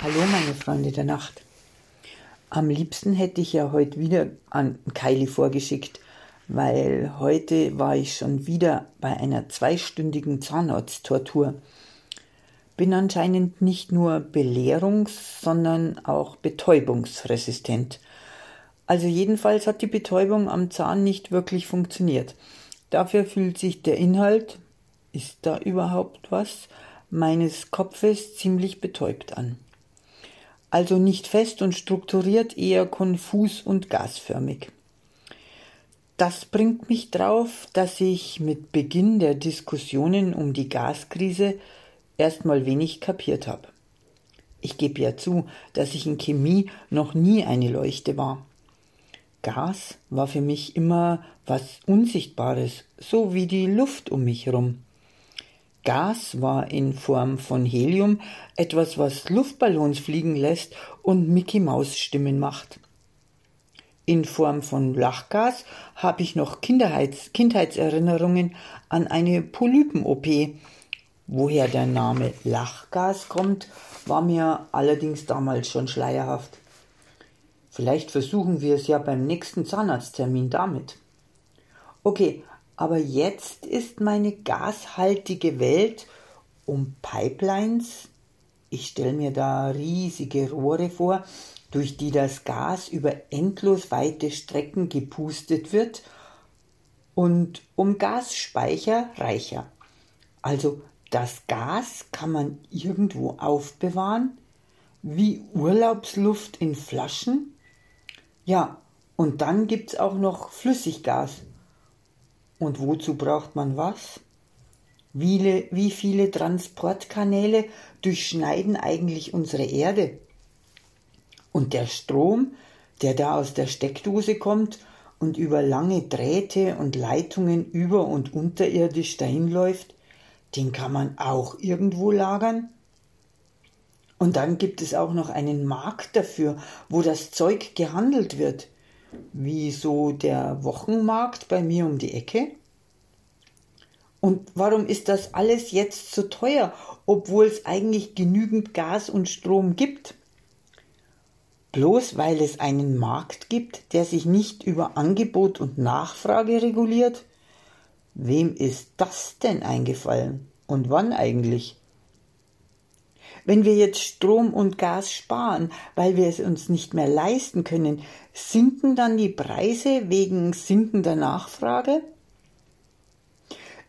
Hallo meine Freunde der Nacht. Am liebsten hätte ich ja heute wieder an Kylie vorgeschickt, weil heute war ich schon wieder bei einer zweistündigen Zahnarzttortur. Bin anscheinend nicht nur belehrungs-, sondern auch betäubungsresistent. Also jedenfalls hat die Betäubung am Zahn nicht wirklich funktioniert. Dafür fühlt sich der Inhalt, ist da überhaupt was, meines Kopfes ziemlich betäubt an also nicht fest und strukturiert, eher konfus und gasförmig. Das bringt mich drauf, dass ich mit Beginn der Diskussionen um die Gaskrise erstmal wenig kapiert habe. Ich gebe ja zu, dass ich in Chemie noch nie eine Leuchte war. Gas war für mich immer was Unsichtbares, so wie die Luft um mich herum. Gas war in Form von Helium etwas, was Luftballons fliegen lässt und Mickey Maus Stimmen macht. In Form von Lachgas habe ich noch Kinderheits Kindheitserinnerungen an eine Polypen-OP. Woher der Name Lachgas kommt, war mir allerdings damals schon schleierhaft. Vielleicht versuchen wir es ja beim nächsten Zahnarzttermin damit. Okay, aber jetzt ist meine gashaltige Welt um Pipelines, ich stelle mir da riesige Rohre vor, durch die das Gas über endlos weite Strecken gepustet wird, und um Gasspeicher reicher. Also das Gas kann man irgendwo aufbewahren, wie Urlaubsluft in Flaschen. Ja, und dann gibt's auch noch Flüssiggas. Und wozu braucht man was? Wie, viele Transportkanäle durchschneiden eigentlich unsere Erde? Und der Strom, der da aus der Steckdose kommt und über lange Drähte und Leitungen über und unterirdisch dahin läuft, den kann man auch irgendwo lagern? Und dann gibt es auch noch einen Markt dafür, wo das Zeug gehandelt wird wie so der Wochenmarkt bei mir um die Ecke? Und warum ist das alles jetzt so teuer, obwohl es eigentlich genügend Gas und Strom gibt? Bloß weil es einen Markt gibt, der sich nicht über Angebot und Nachfrage reguliert? Wem ist das denn eingefallen? Und wann eigentlich? Wenn wir jetzt Strom und Gas sparen, weil wir es uns nicht mehr leisten können, sinken dann die Preise wegen sinkender Nachfrage?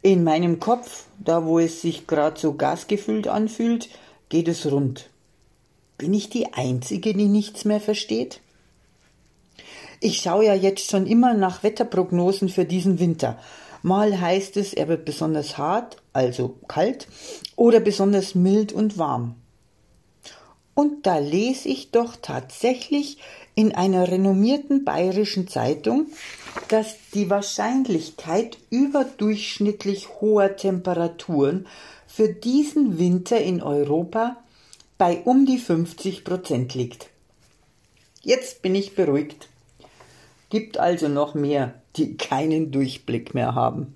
In meinem Kopf, da wo es sich gerade so gasgefüllt anfühlt, geht es rund. Bin ich die Einzige, die nichts mehr versteht? Ich schaue ja jetzt schon immer nach Wetterprognosen für diesen Winter. Mal heißt es, er wird besonders hart, also kalt, oder besonders mild und warm. Und da lese ich doch tatsächlich in einer renommierten bayerischen Zeitung, dass die Wahrscheinlichkeit überdurchschnittlich hoher Temperaturen für diesen Winter in Europa bei um die 50 Prozent liegt. Jetzt bin ich beruhigt. Gibt also noch mehr, die keinen Durchblick mehr haben.